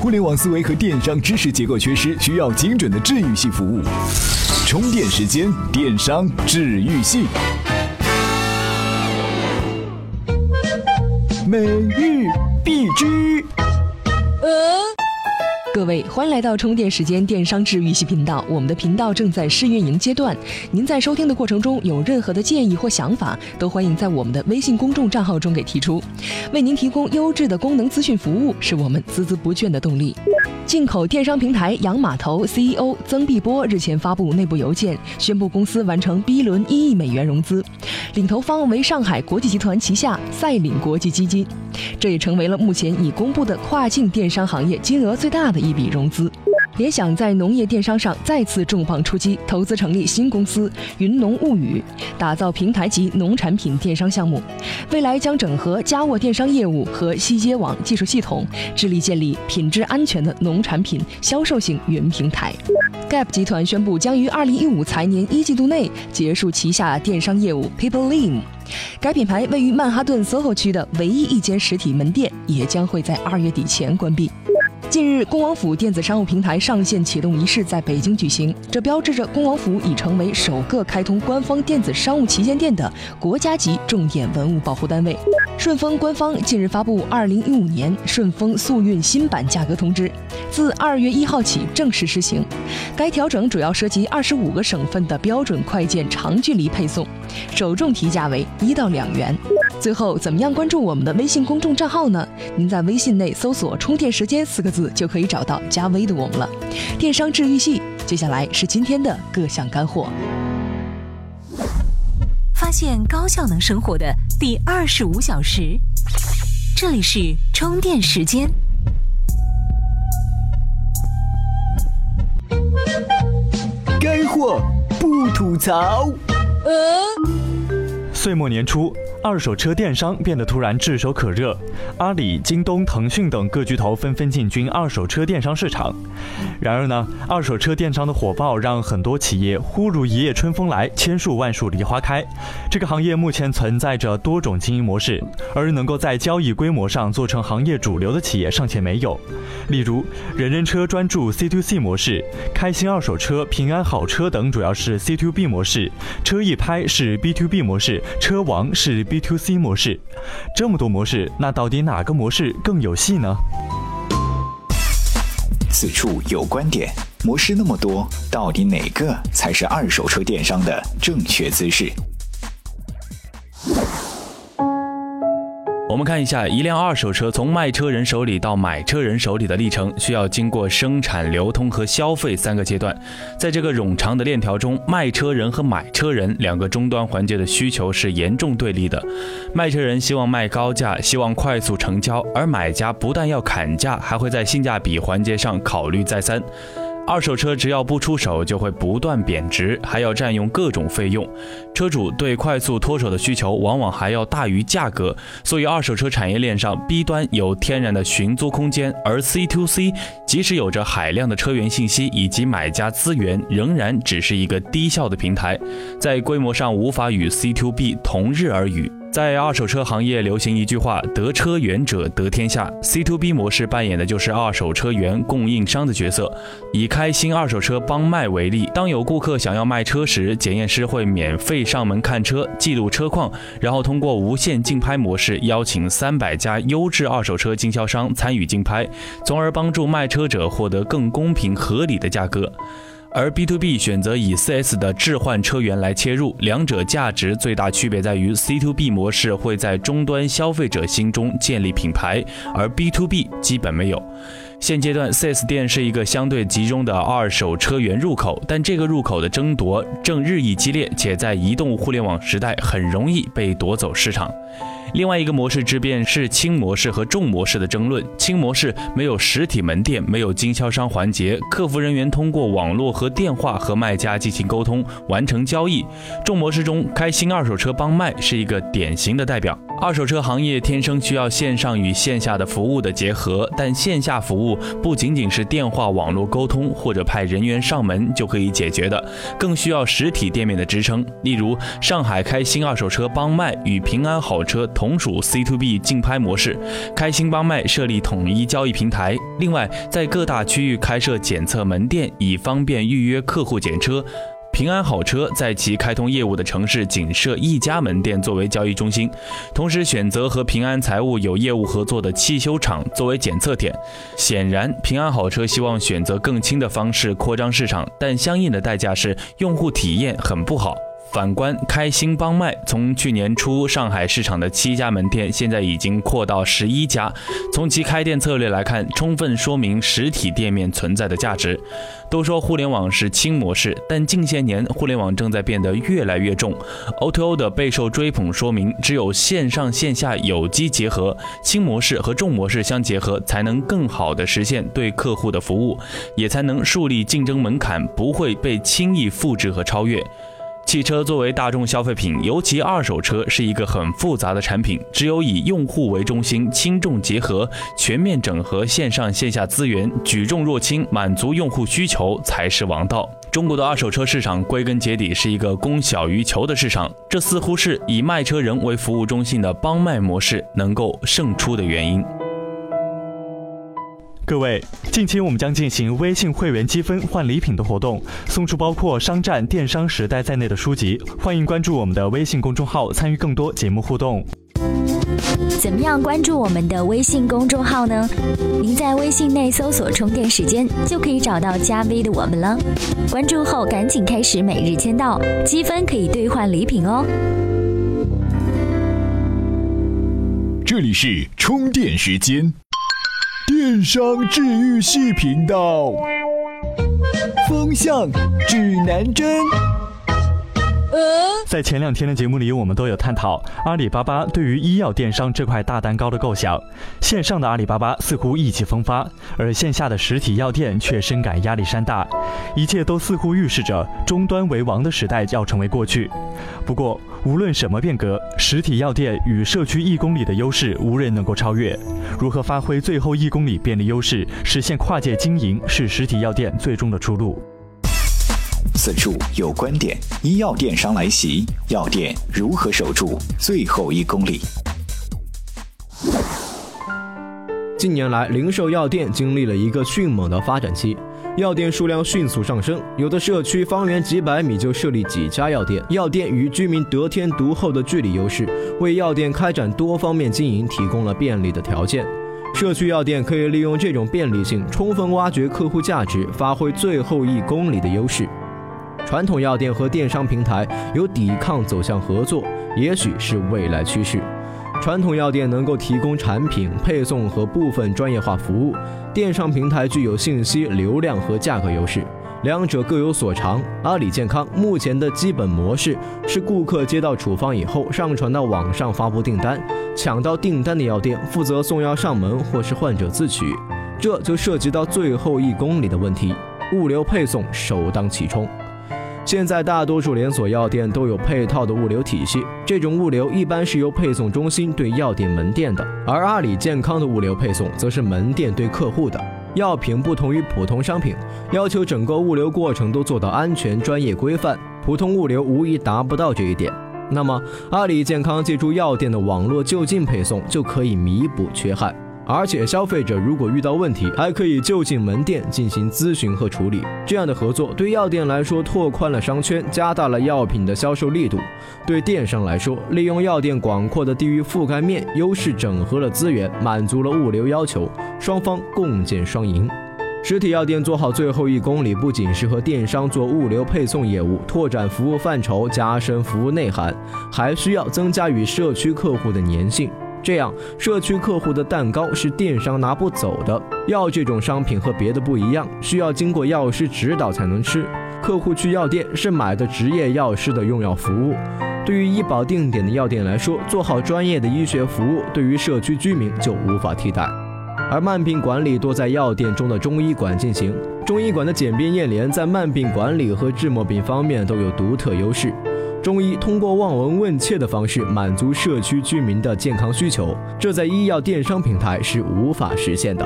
互联网思维和电商知识结构缺失，需要精准的治愈系服务。充电时间，电商治愈系。每日必知。各位，欢迎来到充电时间电商治愈系频道。我们的频道正在试运营阶段，您在收听的过程中有任何的建议或想法，都欢迎在我们的微信公众账号中给提出。为您提供优质的功能资讯服务，是我们孜孜不倦的动力。进口电商平台洋码头 CEO 曾碧波日前发布内部邮件，宣布公司完成 B 轮一亿美元融资，领投方为上海国际集团旗下赛领国际基金，这也成为了目前已公布的跨境电商行业金额最大的一笔融资。联想在农业电商上再次重磅出击，投资成立新公司云农物语，打造平台级农产品电商项目。未来将整合家沃电商业务和西街网技术系统，致力建立品质安全的农产品销售型云平台。Gap 集团宣布将于二零一五财年一季度内结束旗下电商业务 PeopleLean。该品牌位于曼哈顿 SOHO 区的唯一一间实体门店，也将会在二月底前关闭。近日，恭王府电子商务平台上线启动仪式在北京举行，这标志着恭王府已成为首个开通官方电子商务旗舰店的国家级重点文物保护单位。顺丰官方近日发布二零一五年顺丰速运新版价格通知，自二月一号起正式施行。该调整主要涉及二十五个省份的标准快件长距离配送，首重提价为一到两元。最后，怎么样关注我们的微信公众账号呢？您在微信内搜索“充电时间”四个字，就可以找到加微的我们了。电商治愈系，接下来是今天的各项干货。发现高效能生活的第二十五小时，这里是充电时间。干货不吐槽。岁末年初。二手车电商变得突然炙手可热，阿里、京东、腾讯等各巨头纷纷进军二手车电商市场。然而呢，二手车电商的火爆让很多企业忽如一夜春风来，千树万树梨花开。这个行业目前存在着多种经营模式，而能够在交易规模上做成行业主流的企业尚且没有。例如，人人车专注 C to C 模式，开心二手车、平安好车等主要是 C to B 模式，车易拍是 B to B 模式，车王是。B to C 模式，这么多模式，那到底哪个模式更有戏呢？此处有观点，模式那么多，到底哪个才是二手车电商的正确姿势？我们看一下，一辆二手车从卖车人手里到买车人手里的历程，需要经过生产、流通和消费三个阶段。在这个冗长的链条中，卖车人和买车人两个终端环节的需求是严重对立的。卖车人希望卖高价，希望快速成交，而买家不但要砍价，还会在性价比环节上考虑再三。二手车只要不出手，就会不断贬值，还要占用各种费用。车主对快速脱手的需求往往还要大于价格，所以二手车产业链上 B 端有天然的寻租空间，而 C to C 即使有着海量的车源信息以及买家资源，仍然只是一个低效的平台，在规模上无法与 C to B 同日而语。在二手车行业流行一句话：“得车源者得天下。”C to B 模式扮演的就是二手车源供应商的角色。以开心二手车帮卖为例，当有顾客想要卖车时，检验师会免费上门看车，记录车况，然后通过无线竞拍模式邀请三百家优质二手车经销商参与竞拍，从而帮助卖车者获得更公平合理的价格。而 B to B 选择以 4S 的置换车源来切入，两者价值最大区别在于 C to B 模式会在终端消费者心中建立品牌，而 B to B 基本没有。现阶段，4S 店是一个相对集中的二手车源入口，但这个入口的争夺正日益激烈，且在移动互联网时代很容易被夺走市场。另外一个模式之变是轻模式和重模式的争论。轻模式没有实体门店，没有经销商环节，客服人员通过网络和电话和卖家进行沟通，完成交易。重模式中，开心二手车帮卖是一个典型的代表。二手车行业天生需要线上与线下的服务的结合，但线下服务不仅仅是电话、网络沟通或者派人员上门就可以解决的，更需要实体店面的支撑。例如，上海开心二手车帮卖与平安好车。同属 C to B 竞拍模式。开心帮卖设立统一交易平台，另外在各大区域开设检测门店，以方便预约客户检车。平安好车在其开通业务的城市仅设一家门店作为交易中心，同时选择和平安财务有业务合作的汽修厂作为检测点。显然，平安好车希望选择更轻的方式扩张市场，但相应的代价是用户体验很不好。反观开心帮卖，从去年初上海市场的七家门店，现在已经扩到十一家。从其开店策略来看，充分说明实体店面存在的价值。都说互联网是轻模式，但近些年互联网正在变得越来越重。O2O 的备受追捧，说明只有线上线下有机结合，轻模式和重模式相结合，才能更好的实现对客户的服务，也才能树立竞争门槛，不会被轻易复制和超越。汽车作为大众消费品，尤其二手车是一个很复杂的产品，只有以用户为中心，轻重结合，全面整合线上线下资源，举重若轻，满足用户需求才是王道。中国的二手车市场归根结底是一个供小于求的市场，这似乎是以卖车人为服务中心的帮卖模式能够胜出的原因。各位，近期我们将进行微信会员积分换礼品的活动，送出包括《商战》《电商时代》在内的书籍。欢迎关注我们的微信公众号，参与更多节目互动。怎么样关注我们的微信公众号呢？您在微信内搜索“充电时间”，就可以找到加 V 的我们了。关注后赶紧开始每日签到，积分可以兑换礼品哦。这里是充电时间。电商治愈系频道，风向指南针。在前两天的节目里，我们都有探讨阿里巴巴对于医药电商这块大蛋糕的构想。线上的阿里巴巴似乎意气风发，而线下的实体药店却深感压力山大。一切都似乎预示着终端为王的时代要成为过去。不过，无论什么变革，实体药店与社区一公里的优势无人能够超越。如何发挥最后一公里便利优势，实现跨界经营，是实体药店最终的出路。此处有观点：医药电商来袭，药店如何守住最后一公里？近年来，零售药店经历了一个迅猛的发展期。药店数量迅速上升，有的社区方圆几百米就设立几家药店。药店与居民得天独厚的距离优势，为药店开展多方面经营提供了便利的条件。社区药店可以利用这种便利性，充分挖掘客户价值，发挥最后一公里的优势。传统药店和电商平台由抵抗走向合作，也许是未来趋势。传统药店能够提供产品配送和部分专业化服务，电商平台具有信息流量和价格优势，两者各有所长。阿里健康目前的基本模式是，顾客接到处方以后，上传到网上发布订单，抢到订单的药店负责送药上门或是患者自取，这就涉及到最后一公里的问题，物流配送首当其冲。现在大多数连锁药店都有配套的物流体系，这种物流一般是由配送中心对药店门店的，而阿里健康的物流配送则是门店对客户的。药品不同于普通商品，要求整个物流过程都做到安全、专业、规范，普通物流无疑达不到这一点。那么，阿里健康借助药店的网络就近配送，就可以弥补缺憾。而且，消费者如果遇到问题，还可以就近门店进行咨询和处理。这样的合作对药店来说拓宽了商圈，加大了药品的销售力度；对电商来说，利用药店广阔的地域覆盖面优势，整合了资源，满足了物流要求，双方共建双赢。实体药店做好最后一公里，不仅是和电商做物流配送业务，拓展服务范畴，加深服务内涵，还需要增加与社区客户的粘性。这样，社区客户的蛋糕是电商拿不走的。药这种商品和别的不一样，需要经过药师指导才能吃。客户去药店是买的职业药师的用药服务。对于医保定点的药店来说，做好专业的医学服务，对于社区居民就无法替代。而慢病管理多在药店中的中医馆进行，中医馆的简便验联在慢病管理和治末病方面都有独特优势。中医通过望闻问切的方式满足社区居民的健康需求，这在医药电商平台是无法实现的。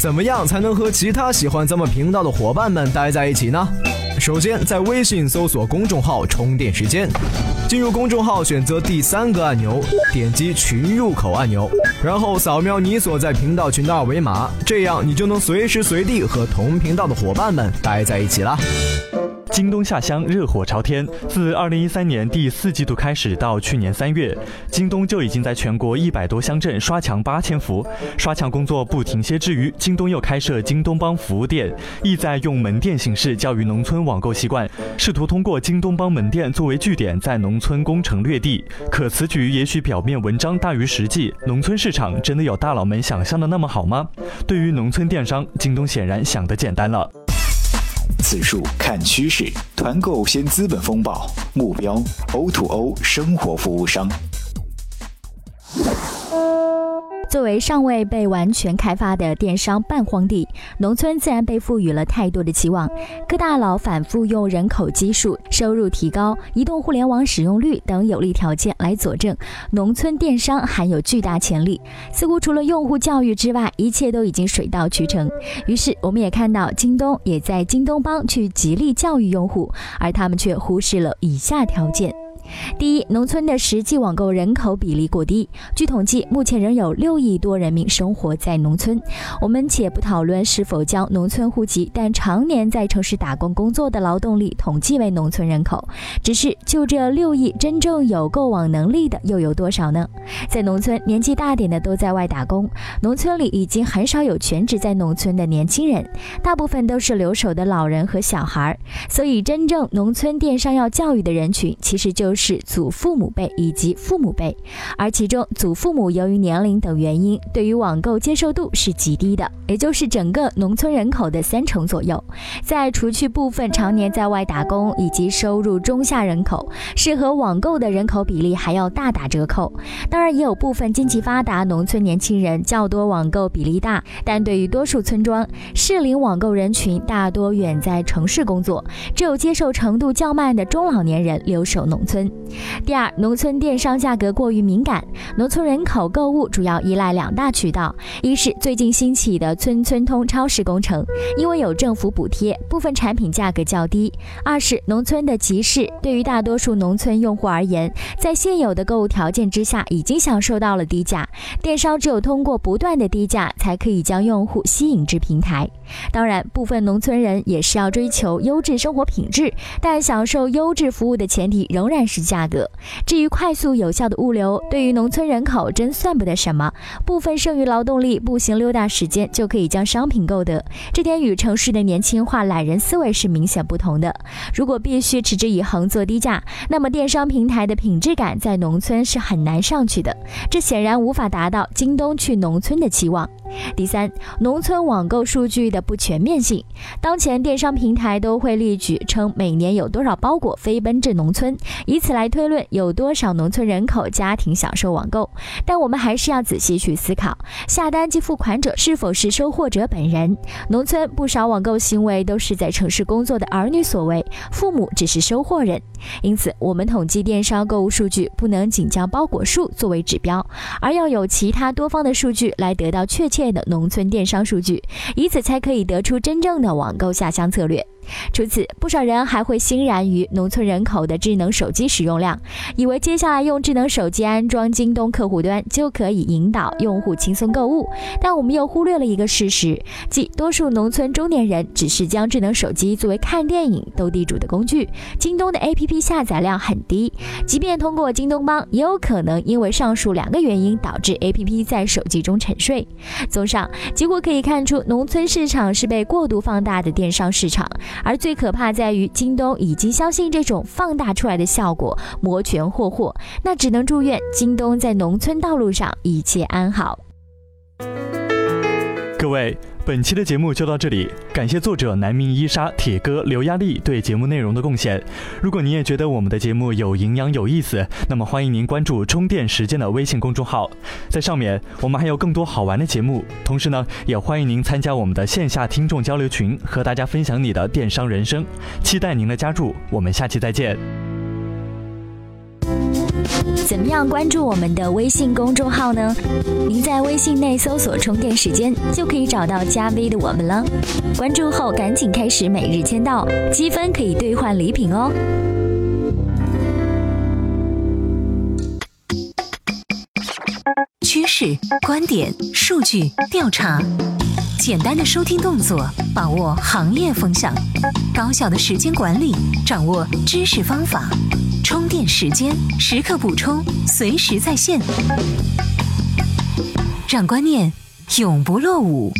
怎么样才能和其他喜欢咱们频道的伙伴们待在一起呢？首先，在微信搜索公众号“充电时间”。进入公众号，选择第三个按钮，点击群入口按钮，然后扫描你所在频道群的二维码，这样你就能随时随地和同频道的伙伴们待在一起了。京东下乡热火朝天。自二零一三年第四季度开始到去年三月，京东就已经在全国一百多乡镇刷墙八千伏。刷墙工作不停歇之余，京东又开设京东帮服务店，意在用门店形式教育农村网购习惯，试图通过京东帮门店作为据点，在农村攻城略地。可此举也许表面文章大于实际，农村市场真的有大佬们想象的那么好吗？对于农村电商，京东显然想得简单了。此处看趋势，团购先资本风暴，目标 O to O 生活服务商。作为尚未被完全开发的电商半荒地，农村自然被赋予了太多的期望。各大佬反复用人口基数、收入提高、移动互联网使用率等有利条件来佐证农村电商含有巨大潜力。似乎除了用户教育之外，一切都已经水到渠成。于是，我们也看到京东也在京东帮去极力教育用户，而他们却忽视了以下条件。第一，农村的实际网购人口比例过低。据统计，目前仍有六亿多人民生活在农村。我们且不讨论是否将农村户籍，但常年在城市打工工作的劳动力统计为农村人口。只是就这六亿，真正有购网能力的又有多少呢？在农村，年纪大点的都在外打工，农村里已经很少有全职在农村的年轻人，大部分都是留守的老人和小孩。所以，真正农村电商要教育的人群，其实就是。是祖父母辈以及父母辈，而其中祖父母由于年龄等原因，对于网购接受度是极低的，也就是整个农村人口的三成左右。在除去部分常年在外打工以及收入中下人口，适合网购的人口比例还要大打折扣。当然，也有部分经济发达农村年轻人较多，网购比例大，但对于多数村庄适龄网购人群大多远在城市工作，只有接受程度较慢的中老年人留守农村。第二，农村电商价格过于敏感，农村人口购物主要依赖两大渠道：一是最近兴起的村村通超市工程，因为有政府补贴，部分产品价格较低；二是农村的集市，对于大多数农村用户而言，在现有的购物条件之下，已经享受到了低价。电商只有通过不断的低价，才可以将用户吸引至平台。当然，部分农村人也是要追求优质生活品质，但享受优质服务的前提仍然是价格。至于快速有效的物流，对于农村人口真算不得什么。部分剩余劳动力步行溜达时间就可以将商品购得，这点与城市的年轻化懒人思维是明显不同的。如果必须持之以恒做低价，那么电商平台的品质感在农村是很难上去的，这显然无法达到京东去农村的期望。第三，农村网购数据的不全面性。当前电商平台都会列举称每年有多少包裹飞奔至农村，以此来推论有多少农村人口家庭享受网购。但我们还是要仔细去思考，下单及付款者是否是收货者本人？农村不少网购行为都是在城市工作的儿女所为，父母只是收货人。因此，我们统计电商购物数据不能仅将包裹数作为指标，而要有其他多方的数据来得到确切。的农村电商数据，以此才可以得出真正的网购下乡策略。除此，不少人还会欣然于农村人口的智能手机使用量，以为接下来用智能手机安装京东客户端就可以引导用户轻松购物。但我们又忽略了一个事实，即多数农村中年人只是将智能手机作为看电影、斗地主的工具。京东的 APP 下载量很低，即便通过京东帮，也有可能因为上述两个原因导致 APP 在手机中沉睡。综上，结果可以看出，农村市场是被过度放大的电商市场。而最可怕在于，京东已经相信这种放大出来的效果，摩拳霍霍。那只能祝愿京东在农村道路上一切安好。各位。本期的节目就到这里，感谢作者南明伊莎、铁哥、刘压力对节目内容的贡献。如果你也觉得我们的节目有营养、有意思，那么欢迎您关注“充电时间”的微信公众号，在上面我们还有更多好玩的节目。同时呢，也欢迎您参加我们的线下听众交流群，和大家分享你的电商人生。期待您的加入，我们下期再见。怎么样关注我们的微信公众号呢？您在微信内搜索充电时间就可以找到加 v 的我们了。关注后赶紧开始每日签到积分可以兑换礼品哦。趋势观点数据调查。简单的收听动作把握行业风向。高效的时间管理掌握知识方法。充电时间，时刻补充，随时在线，让观念永不落伍。